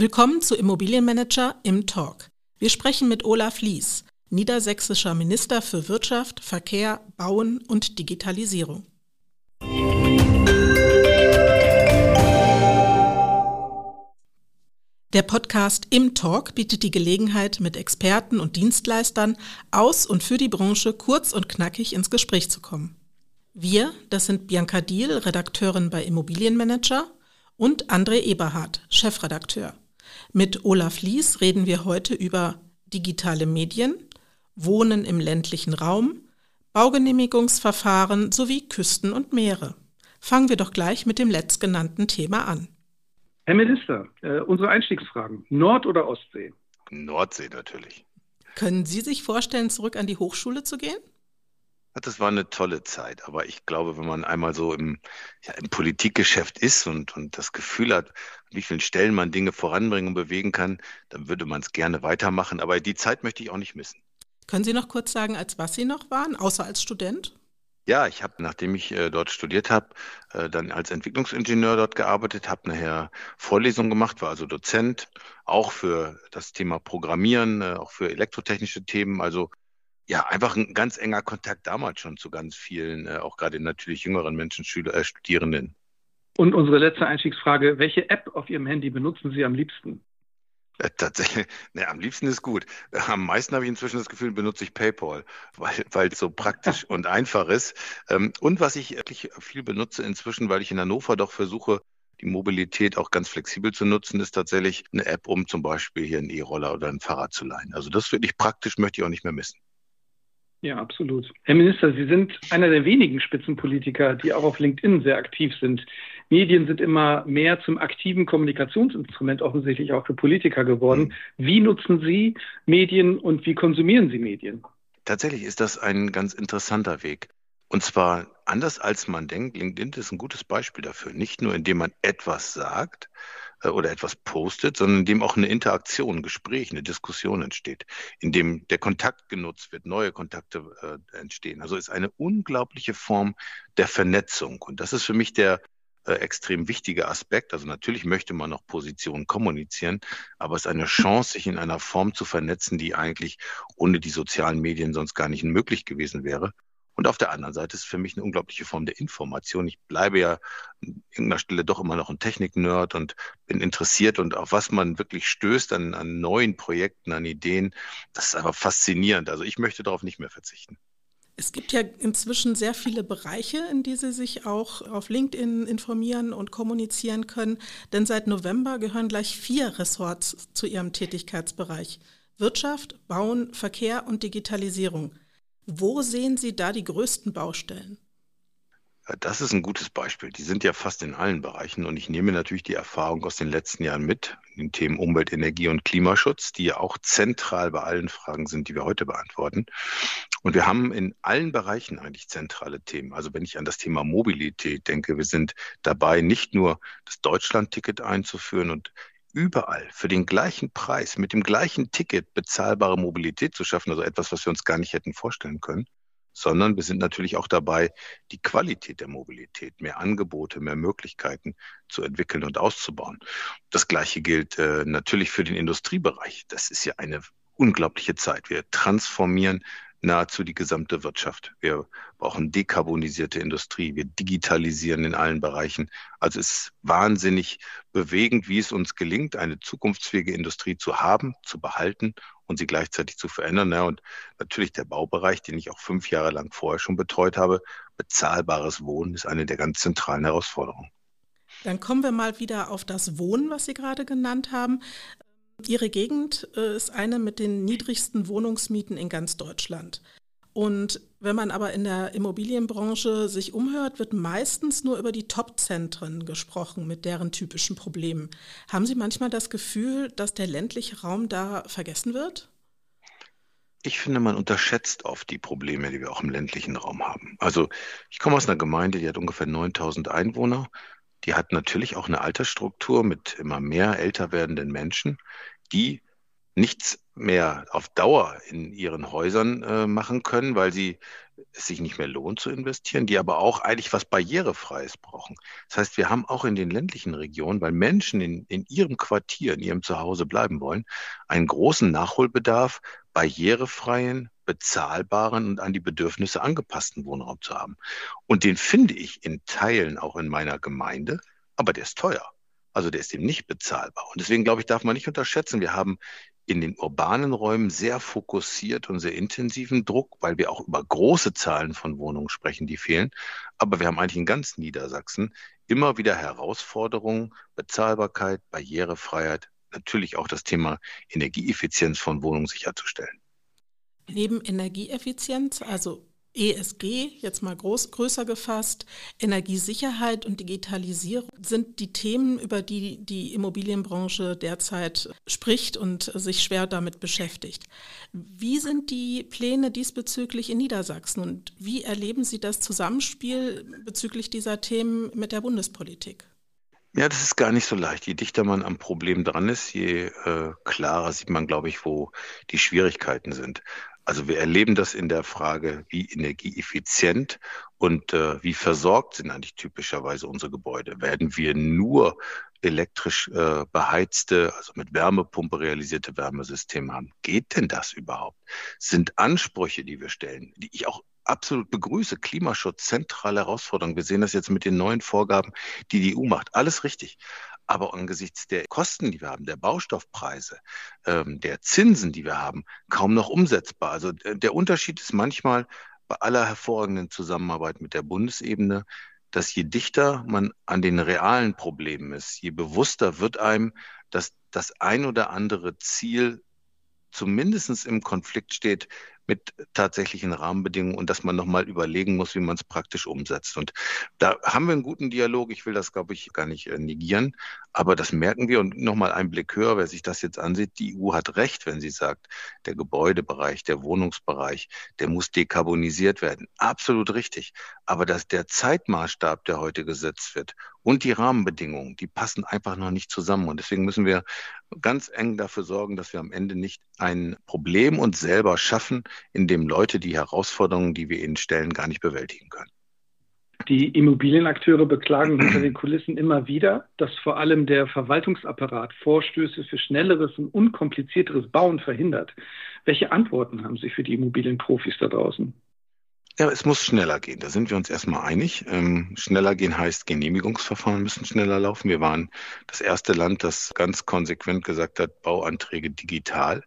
Willkommen zu Immobilienmanager im Talk. Wir sprechen mit Olaf Lies, niedersächsischer Minister für Wirtschaft, Verkehr, Bauen und Digitalisierung. Der Podcast Im Talk bietet die Gelegenheit, mit Experten und Dienstleistern aus und für die Branche kurz und knackig ins Gespräch zu kommen. Wir, das sind Bianca Diel, Redakteurin bei Immobilienmanager, und André Eberhardt, Chefredakteur. Mit Olaf Lies reden wir heute über digitale Medien, Wohnen im ländlichen Raum, Baugenehmigungsverfahren sowie Küsten und Meere. Fangen wir doch gleich mit dem letztgenannten Thema an. Herr Minister, äh, unsere Einstiegsfragen. Nord- oder Ostsee? Nordsee natürlich. Können Sie sich vorstellen, zurück an die Hochschule zu gehen? Das war eine tolle Zeit, aber ich glaube, wenn man einmal so im, ja, im Politikgeschäft ist und, und das Gefühl hat, an wie vielen Stellen man Dinge voranbringen und bewegen kann, dann würde man es gerne weitermachen. Aber die Zeit möchte ich auch nicht missen. Können Sie noch kurz sagen, als was Sie noch waren, außer als Student? Ja, ich habe, nachdem ich äh, dort studiert habe, äh, dann als Entwicklungsingenieur dort gearbeitet, habe nachher Vorlesungen gemacht, war also Dozent, auch für das Thema Programmieren, äh, auch für elektrotechnische Themen. Also ja, einfach ein ganz enger Kontakt damals schon zu ganz vielen, äh, auch gerade natürlich jüngeren Menschen, Schüler, äh, Studierenden. Und unsere letzte Einstiegsfrage, welche App auf Ihrem Handy benutzen Sie am liebsten? Äh, tatsächlich, ne, am liebsten ist gut. Am meisten habe ich inzwischen das Gefühl, benutze ich PayPal, weil, weil es so praktisch und einfach ist. Ähm, und was ich wirklich viel benutze inzwischen, weil ich in Hannover doch versuche, die Mobilität auch ganz flexibel zu nutzen, ist tatsächlich eine App, um zum Beispiel hier einen E-Roller oder ein Fahrrad zu leihen. Also das ist wirklich praktisch, möchte ich auch nicht mehr missen. Ja, absolut. Herr Minister, Sie sind einer der wenigen Spitzenpolitiker, die auch auf LinkedIn sehr aktiv sind. Medien sind immer mehr zum aktiven Kommunikationsinstrument offensichtlich auch für Politiker geworden. Mhm. Wie nutzen Sie Medien und wie konsumieren Sie Medien? Tatsächlich ist das ein ganz interessanter Weg. Und zwar anders als man denkt, LinkedIn ist ein gutes Beispiel dafür. Nicht nur, indem man etwas sagt, äh, oder etwas postet, sondern in dem auch eine Interaktion, ein Gespräch, eine Diskussion entsteht, in dem der Kontakt genutzt wird, neue Kontakte äh, entstehen. Also ist eine unglaubliche Form der Vernetzung. Und das ist für mich der äh, extrem wichtige Aspekt. Also natürlich möchte man noch Positionen kommunizieren, aber es ist eine Chance, sich in einer Form zu vernetzen, die eigentlich ohne die sozialen Medien sonst gar nicht möglich gewesen wäre. Und auf der anderen Seite ist es für mich eine unglaubliche Form der Information. Ich bleibe ja an irgendeiner Stelle doch immer noch ein Technik-Nerd und bin interessiert und auf was man wirklich stößt an, an neuen Projekten, an Ideen. Das ist einfach faszinierend. Also ich möchte darauf nicht mehr verzichten. Es gibt ja inzwischen sehr viele Bereiche, in die Sie sich auch auf LinkedIn informieren und kommunizieren können. Denn seit November gehören gleich vier Ressorts zu Ihrem Tätigkeitsbereich. Wirtschaft, Bauen, Verkehr und Digitalisierung. Wo sehen Sie da die größten Baustellen? Das ist ein gutes Beispiel. Die sind ja fast in allen Bereichen und ich nehme natürlich die Erfahrung aus den letzten Jahren mit, in den Themen Umwelt, Energie und Klimaschutz, die ja auch zentral bei allen Fragen sind, die wir heute beantworten. Und wir haben in allen Bereichen eigentlich zentrale Themen. Also wenn ich an das Thema Mobilität denke, wir sind dabei, nicht nur das Deutschland-Ticket einzuführen und überall für den gleichen Preis, mit dem gleichen Ticket bezahlbare Mobilität zu schaffen, also etwas, was wir uns gar nicht hätten vorstellen können, sondern wir sind natürlich auch dabei, die Qualität der Mobilität, mehr Angebote, mehr Möglichkeiten zu entwickeln und auszubauen. Das Gleiche gilt äh, natürlich für den Industriebereich. Das ist ja eine unglaubliche Zeit. Wir transformieren nahezu die gesamte Wirtschaft. Wir brauchen dekarbonisierte Industrie. Wir digitalisieren in allen Bereichen. Also es ist wahnsinnig bewegend, wie es uns gelingt, eine zukunftsfähige Industrie zu haben, zu behalten und sie gleichzeitig zu verändern. Und natürlich der Baubereich, den ich auch fünf Jahre lang vorher schon betreut habe. Bezahlbares Wohnen ist eine der ganz zentralen Herausforderungen. Dann kommen wir mal wieder auf das Wohnen, was Sie gerade genannt haben. Ihre Gegend äh, ist eine mit den niedrigsten Wohnungsmieten in ganz Deutschland. Und wenn man aber in der Immobilienbranche sich umhört, wird meistens nur über die Top-Zentren gesprochen mit deren typischen Problemen. Haben Sie manchmal das Gefühl, dass der ländliche Raum da vergessen wird? Ich finde, man unterschätzt oft die Probleme, die wir auch im ländlichen Raum haben. Also ich komme aus einer Gemeinde, die hat ungefähr 9000 Einwohner die hat natürlich auch eine Altersstruktur mit immer mehr älter werdenden Menschen, die nichts mehr auf Dauer in ihren Häusern äh, machen können, weil sie es sich nicht mehr lohnt zu investieren, die aber auch eigentlich was Barrierefreies brauchen. Das heißt, wir haben auch in den ländlichen Regionen, weil Menschen in, in ihrem Quartier, in ihrem Zuhause bleiben wollen, einen großen Nachholbedarf, barrierefreien, bezahlbaren und an die Bedürfnisse angepassten Wohnraum zu haben. Und den finde ich in Teilen auch in meiner Gemeinde, aber der ist teuer. Also der ist eben nicht bezahlbar. Und deswegen glaube ich, darf man nicht unterschätzen, wir haben in den urbanen Räumen sehr fokussiert und sehr intensiven Druck, weil wir auch über große Zahlen von Wohnungen sprechen, die fehlen. Aber wir haben eigentlich in ganz Niedersachsen immer wieder Herausforderungen, Bezahlbarkeit, Barrierefreiheit, natürlich auch das Thema Energieeffizienz von Wohnungen sicherzustellen. Neben Energieeffizienz, also ESG, jetzt mal groß, größer gefasst, Energiesicherheit und Digitalisierung sind die Themen, über die die Immobilienbranche derzeit spricht und sich schwer damit beschäftigt. Wie sind die Pläne diesbezüglich in Niedersachsen und wie erleben Sie das Zusammenspiel bezüglich dieser Themen mit der Bundespolitik? Ja, das ist gar nicht so leicht. Je dichter man am Problem dran ist, je äh, klarer sieht man, glaube ich, wo die Schwierigkeiten sind. Also wir erleben das in der Frage, wie energieeffizient und äh, wie versorgt sind eigentlich typischerweise unsere Gebäude. Werden wir nur elektrisch äh, beheizte, also mit Wärmepumpe realisierte Wärmesysteme haben? Geht denn das überhaupt? Sind Ansprüche, die wir stellen, die ich auch absolut begrüße, Klimaschutz, zentrale Herausforderung. Wir sehen das jetzt mit den neuen Vorgaben, die die EU macht. Alles richtig aber angesichts der Kosten, die wir haben, der Baustoffpreise, ähm, der Zinsen, die wir haben, kaum noch umsetzbar. Also der Unterschied ist manchmal bei aller hervorragenden Zusammenarbeit mit der Bundesebene, dass je dichter man an den realen Problemen ist, je bewusster wird einem, dass das ein oder andere Ziel zumindest im Konflikt steht mit tatsächlichen Rahmenbedingungen und dass man nochmal überlegen muss, wie man es praktisch umsetzt. Und da haben wir einen guten Dialog. Ich will das, glaube ich, gar nicht äh, negieren. Aber das merken wir. Und nochmal ein Blick höher, wer sich das jetzt ansieht. Die EU hat recht, wenn sie sagt, der Gebäudebereich, der Wohnungsbereich, der muss dekarbonisiert werden. Absolut richtig. Aber dass der Zeitmaßstab, der heute gesetzt wird und die Rahmenbedingungen, die passen einfach noch nicht zusammen. Und deswegen müssen wir ganz eng dafür sorgen, dass wir am Ende nicht ein Problem uns selber schaffen, in dem Leute die Herausforderungen, die wir ihnen stellen, gar nicht bewältigen können. Die Immobilienakteure beklagen hinter den Kulissen immer wieder, dass vor allem der Verwaltungsapparat Vorstöße für schnelleres und unkomplizierteres Bauen verhindert. Welche Antworten haben Sie für die Immobilienprofis da draußen? Ja, es muss schneller gehen. Da sind wir uns erstmal einig. Ähm, schneller gehen heißt, Genehmigungsverfahren müssen schneller laufen. Wir waren das erste Land, das ganz konsequent gesagt hat, Bauanträge digital.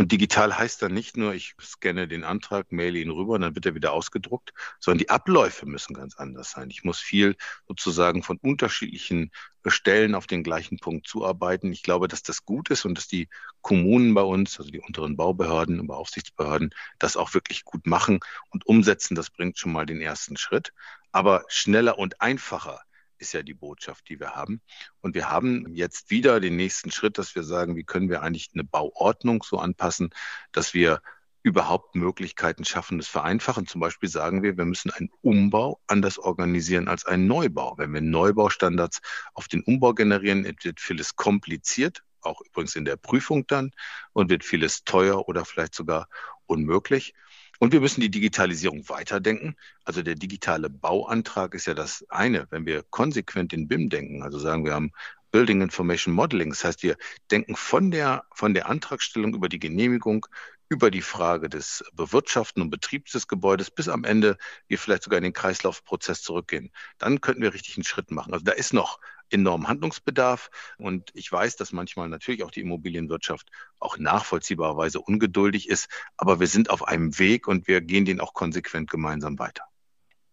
Und digital heißt dann nicht nur, ich scanne den Antrag, maile ihn rüber und dann wird er wieder ausgedruckt, sondern die Abläufe müssen ganz anders sein. Ich muss viel sozusagen von unterschiedlichen Stellen auf den gleichen Punkt zuarbeiten. Ich glaube, dass das gut ist und dass die Kommunen bei uns, also die unteren Baubehörden und Beaufsichtsbehörden, das auch wirklich gut machen und umsetzen. Das bringt schon mal den ersten Schritt. Aber schneller und einfacher ist ja die Botschaft, die wir haben. Und wir haben jetzt wieder den nächsten Schritt, dass wir sagen, wie können wir eigentlich eine Bauordnung so anpassen, dass wir überhaupt Möglichkeiten schaffen, das vereinfachen. Zum Beispiel sagen wir, wir müssen einen Umbau anders organisieren als einen Neubau. Wenn wir Neubaustandards auf den Umbau generieren, wird vieles kompliziert, auch übrigens in der Prüfung dann, und wird vieles teuer oder vielleicht sogar unmöglich. Und wir müssen die Digitalisierung weiterdenken. Also der digitale Bauantrag ist ja das eine. Wenn wir konsequent in BIM denken, also sagen wir haben Building Information Modeling, das heißt, wir denken von der, von der Antragstellung über die Genehmigung, über die Frage des Bewirtschaften und Betriebs des Gebäudes, bis am Ende wir vielleicht sogar in den Kreislaufprozess zurückgehen. Dann könnten wir richtig einen Schritt machen. Also da ist noch enormen Handlungsbedarf. Und ich weiß, dass manchmal natürlich auch die Immobilienwirtschaft auch nachvollziehbarerweise ungeduldig ist. Aber wir sind auf einem Weg und wir gehen den auch konsequent gemeinsam weiter.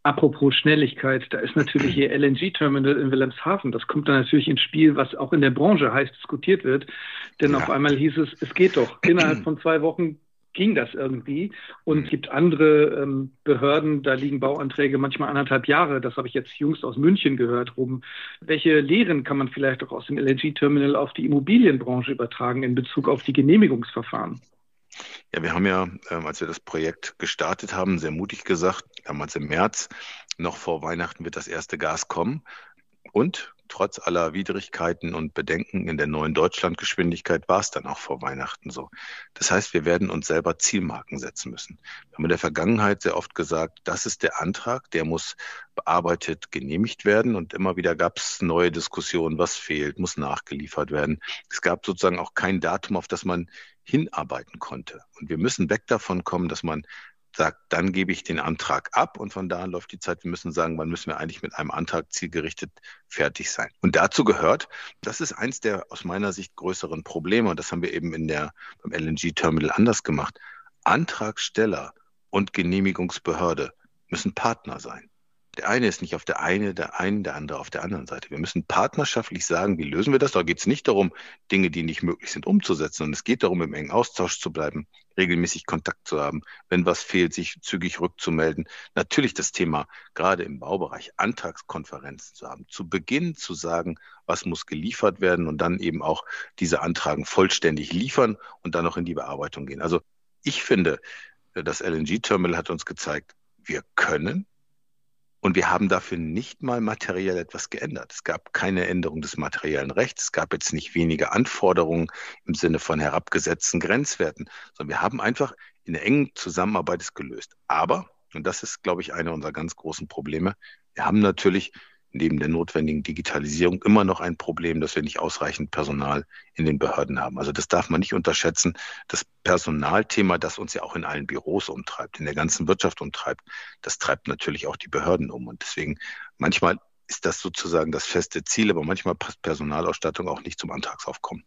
Apropos Schnelligkeit, da ist natürlich Ihr LNG-Terminal in Wilhelmshaven. Das kommt dann natürlich ins Spiel, was auch in der Branche heiß diskutiert wird. Denn ja. auf einmal hieß es, es geht doch. Innerhalb von zwei Wochen ging das irgendwie. Und es mhm. gibt andere ähm, Behörden, da liegen Bauanträge manchmal anderthalb Jahre. Das habe ich jetzt jüngst aus München gehört. Rum. Welche Lehren kann man vielleicht auch aus dem LNG-Terminal auf die Immobilienbranche übertragen in Bezug auf die Genehmigungsverfahren? Ja, wir haben ja, ähm, als wir das Projekt gestartet haben, sehr mutig gesagt, damals im März, noch vor Weihnachten wird das erste Gas kommen. Und trotz aller Widrigkeiten und Bedenken in der neuen Deutschlandgeschwindigkeit war es dann auch vor Weihnachten so. Das heißt, wir werden uns selber Zielmarken setzen müssen. Wir haben in der Vergangenheit sehr oft gesagt, das ist der Antrag, der muss bearbeitet, genehmigt werden. Und immer wieder gab es neue Diskussionen, was fehlt, muss nachgeliefert werden. Es gab sozusagen auch kein Datum, auf das man hinarbeiten konnte. Und wir müssen weg davon kommen, dass man sagt, dann gebe ich den Antrag ab und von da an läuft die Zeit. Wir müssen sagen, wann müssen wir eigentlich mit einem Antrag zielgerichtet fertig sein. Und dazu gehört, das ist eins der aus meiner Sicht größeren Probleme und das haben wir eben in der, beim LNG-Terminal anders gemacht. Antragsteller und Genehmigungsbehörde müssen Partner sein. Der eine ist nicht auf der eine, der einen, der andere auf der anderen Seite. Wir müssen partnerschaftlich sagen, wie lösen wir das? Da geht es nicht darum, Dinge, die nicht möglich sind, umzusetzen. Und es geht darum, im engen Austausch zu bleiben, regelmäßig Kontakt zu haben, wenn was fehlt, sich zügig rückzumelden. Natürlich das Thema, gerade im Baubereich, Antragskonferenzen zu haben. Zu Beginn zu sagen, was muss geliefert werden und dann eben auch diese Antragen vollständig liefern und dann noch in die Bearbeitung gehen. Also ich finde, das LNG-Terminal hat uns gezeigt, wir können und wir haben dafür nicht mal materiell etwas geändert. Es gab keine Änderung des materiellen Rechts. Es gab jetzt nicht wenige Anforderungen im Sinne von herabgesetzten Grenzwerten, sondern wir haben einfach in der engen Zusammenarbeit es gelöst. Aber, und das ist, glaube ich, einer unserer ganz großen Probleme, wir haben natürlich neben der notwendigen Digitalisierung immer noch ein Problem, dass wir nicht ausreichend Personal in den Behörden haben. Also das darf man nicht unterschätzen. Das Personalthema, das uns ja auch in allen Büros umtreibt, in der ganzen Wirtschaft umtreibt, das treibt natürlich auch die Behörden um. Und deswegen manchmal ist das sozusagen das feste Ziel, aber manchmal passt Personalausstattung auch nicht zum Antragsaufkommen.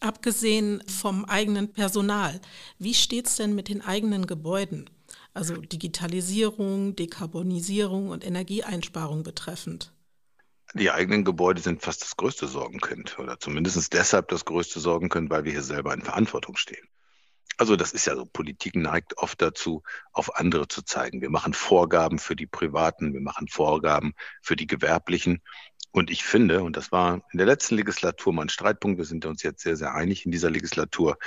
Abgesehen vom eigenen Personal, wie steht es denn mit den eigenen Gebäuden? Also Digitalisierung, Dekarbonisierung und Energieeinsparung betreffend? Die eigenen Gebäude sind fast das größte Sorgenkind oder zumindest deshalb das größte Sorgenkind, weil wir hier selber in Verantwortung stehen. Also das ist ja so, Politik neigt oft dazu, auf andere zu zeigen. Wir machen Vorgaben für die Privaten, wir machen Vorgaben für die Gewerblichen. Und ich finde, und das war in der letzten Legislatur mal ein Streitpunkt, wir sind uns jetzt sehr, sehr einig in dieser Legislatur,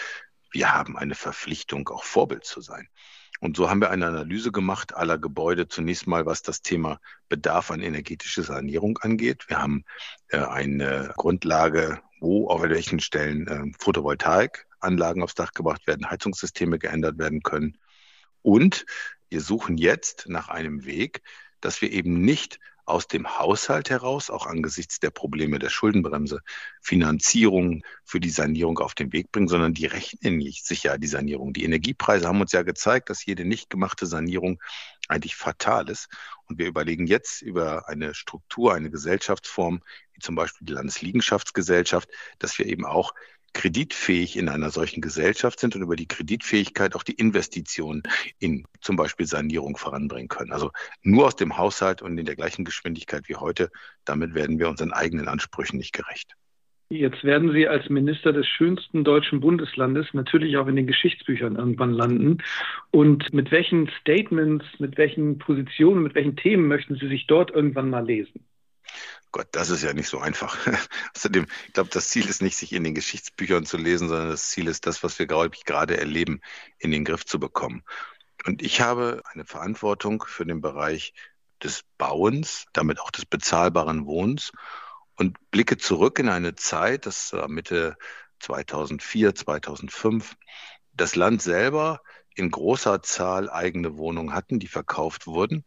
wir haben eine Verpflichtung, auch Vorbild zu sein. Und so haben wir eine Analyse gemacht aller Gebäude, zunächst mal, was das Thema Bedarf an energetischer Sanierung angeht. Wir haben äh, eine Grundlage, wo, auf welchen Stellen äh, Photovoltaikanlagen aufs Dach gebracht werden, Heizungssysteme geändert werden können. Und wir suchen jetzt nach einem Weg, dass wir eben nicht aus dem Haushalt heraus, auch angesichts der Probleme der Schuldenbremse, Finanzierung für die Sanierung auf den Weg bringen, sondern die rechnen nicht sicher die Sanierung. Die Energiepreise haben uns ja gezeigt, dass jede nicht gemachte Sanierung eigentlich fatal ist. Und wir überlegen jetzt über eine Struktur, eine Gesellschaftsform, wie zum Beispiel die Landesliegenschaftsgesellschaft, dass wir eben auch kreditfähig in einer solchen Gesellschaft sind und über die Kreditfähigkeit auch die Investitionen in zum Beispiel Sanierung voranbringen können. Also nur aus dem Haushalt und in der gleichen Geschwindigkeit wie heute, damit werden wir unseren eigenen Ansprüchen nicht gerecht. Jetzt werden Sie als Minister des schönsten deutschen Bundeslandes natürlich auch in den Geschichtsbüchern irgendwann landen. Und mit welchen Statements, mit welchen Positionen, mit welchen Themen möchten Sie sich dort irgendwann mal lesen? Gott, das ist ja nicht so einfach. Außerdem, ich glaube, das Ziel ist nicht, sich in den Geschichtsbüchern zu lesen, sondern das Ziel ist das, was wir, gerade erleben, in den Griff zu bekommen. Und ich habe eine Verantwortung für den Bereich des Bauens, damit auch des bezahlbaren Wohnens und blicke zurück in eine Zeit, das war Mitte 2004, 2005, das Land selber in großer Zahl eigene Wohnungen hatten, die verkauft wurden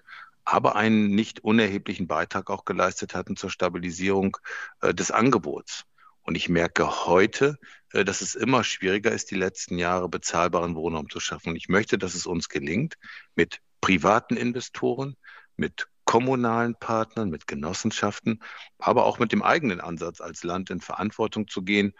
aber einen nicht unerheblichen Beitrag auch geleistet hatten zur Stabilisierung äh, des Angebots. Und ich merke heute, äh, dass es immer schwieriger ist, die letzten Jahre bezahlbaren Wohnraum zu schaffen. Und ich möchte, dass es uns gelingt, mit privaten Investoren, mit kommunalen Partnern, mit Genossenschaften, aber auch mit dem eigenen Ansatz als Land in Verantwortung zu gehen,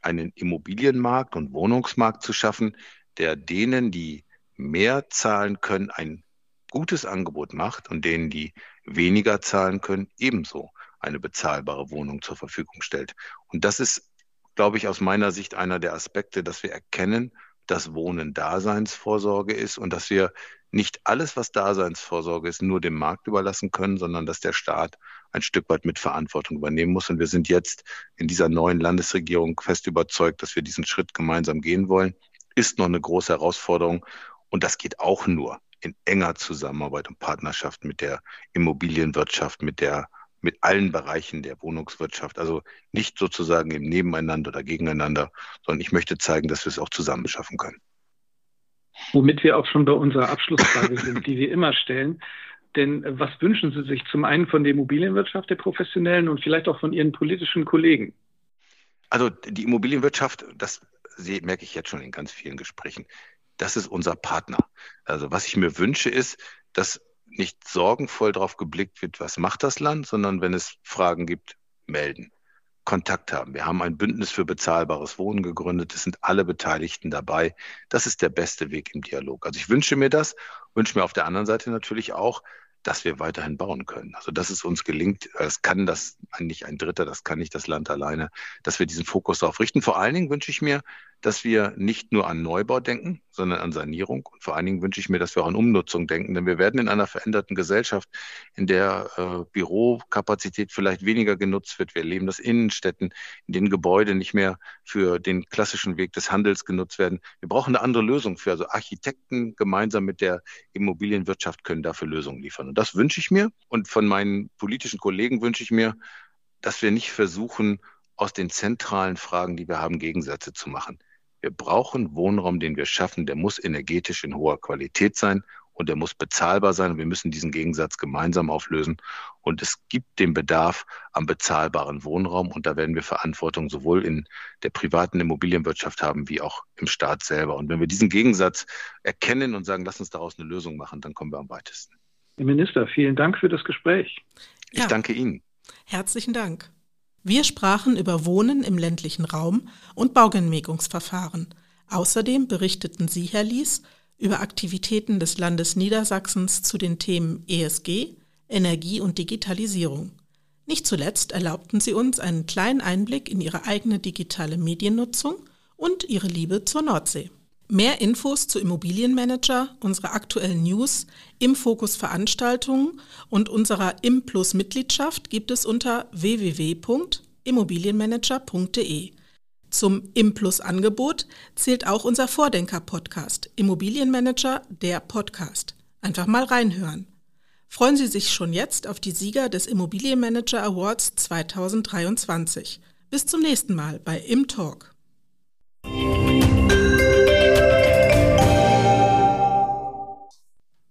einen Immobilienmarkt und Wohnungsmarkt zu schaffen, der denen, die mehr zahlen können, ein gutes Angebot macht und denen, die weniger zahlen können, ebenso eine bezahlbare Wohnung zur Verfügung stellt. Und das ist, glaube ich, aus meiner Sicht einer der Aspekte, dass wir erkennen, dass Wohnen Daseinsvorsorge ist und dass wir nicht alles, was Daseinsvorsorge ist, nur dem Markt überlassen können, sondern dass der Staat ein Stück weit mit Verantwortung übernehmen muss. Und wir sind jetzt in dieser neuen Landesregierung fest überzeugt, dass wir diesen Schritt gemeinsam gehen wollen. Ist noch eine große Herausforderung. Und das geht auch nur, in enger Zusammenarbeit und Partnerschaft mit der Immobilienwirtschaft, mit der mit allen Bereichen der Wohnungswirtschaft. Also nicht sozusagen im Nebeneinander oder gegeneinander, sondern ich möchte zeigen, dass wir es auch zusammen schaffen können. Womit wir auch schon bei unserer Abschlussfrage sind, die wir immer stellen. Denn äh, was wünschen Sie sich zum einen von der Immobilienwirtschaft der Professionellen und vielleicht auch von Ihren politischen Kollegen? Also die Immobilienwirtschaft, das merke ich jetzt schon in ganz vielen Gesprächen, das ist unser Partner. Also was ich mir wünsche, ist, dass nicht sorgenvoll darauf geblickt wird, was macht das Land, sondern wenn es Fragen gibt, melden. Kontakt haben. Wir haben ein Bündnis für bezahlbares Wohnen gegründet. Es sind alle Beteiligten dabei. Das ist der beste Weg im Dialog. Also ich wünsche mir das, wünsche mir auf der anderen Seite natürlich auch, dass wir weiterhin bauen können. Also dass es uns gelingt, das kann das eigentlich ein Dritter, das kann nicht das Land alleine, dass wir diesen Fokus darauf richten. Vor allen Dingen wünsche ich mir, dass wir nicht nur an Neubau denken, sondern an Sanierung. Und vor allen Dingen wünsche ich mir, dass wir auch an Umnutzung denken, denn wir werden in einer veränderten Gesellschaft, in der äh, Bürokapazität vielleicht weniger genutzt wird. Wir erleben das Innenstädten, in denen Gebäude nicht mehr für den klassischen Weg des Handels genutzt werden. Wir brauchen eine andere Lösung für. Also Architekten gemeinsam mit der Immobilienwirtschaft können dafür Lösungen liefern. Und das wünsche ich mir. Und von meinen politischen Kollegen wünsche ich mir, dass wir nicht versuchen, aus den zentralen Fragen, die wir haben, Gegensätze zu machen. Wir brauchen Wohnraum, den wir schaffen. Der muss energetisch in hoher Qualität sein und der muss bezahlbar sein. wir müssen diesen Gegensatz gemeinsam auflösen. Und es gibt den Bedarf am bezahlbaren Wohnraum. Und da werden wir Verantwortung sowohl in der privaten Immobilienwirtschaft haben, wie auch im Staat selber. Und wenn wir diesen Gegensatz erkennen und sagen, lass uns daraus eine Lösung machen, dann kommen wir am weitesten. Herr Minister, vielen Dank für das Gespräch. Ich ja. danke Ihnen. Herzlichen Dank. Wir sprachen über Wohnen im ländlichen Raum und Baugenehmigungsverfahren. Außerdem berichteten Sie, Herr Lies, über Aktivitäten des Landes Niedersachsens zu den Themen ESG, Energie und Digitalisierung. Nicht zuletzt erlaubten Sie uns einen kleinen Einblick in Ihre eigene digitale Mediennutzung und Ihre Liebe zur Nordsee. Mehr Infos zu Immobilienmanager, unsere aktuellen News, im Fokus Veranstaltungen und unserer Im Plus Mitgliedschaft gibt es unter www.immobilienmanager.de. Zum Im Plus Angebot zählt auch unser Vordenker Podcast Immobilienmanager der Podcast. Einfach mal reinhören. Freuen Sie sich schon jetzt auf die Sieger des Immobilienmanager Awards 2023. Bis zum nächsten Mal bei Im Talk.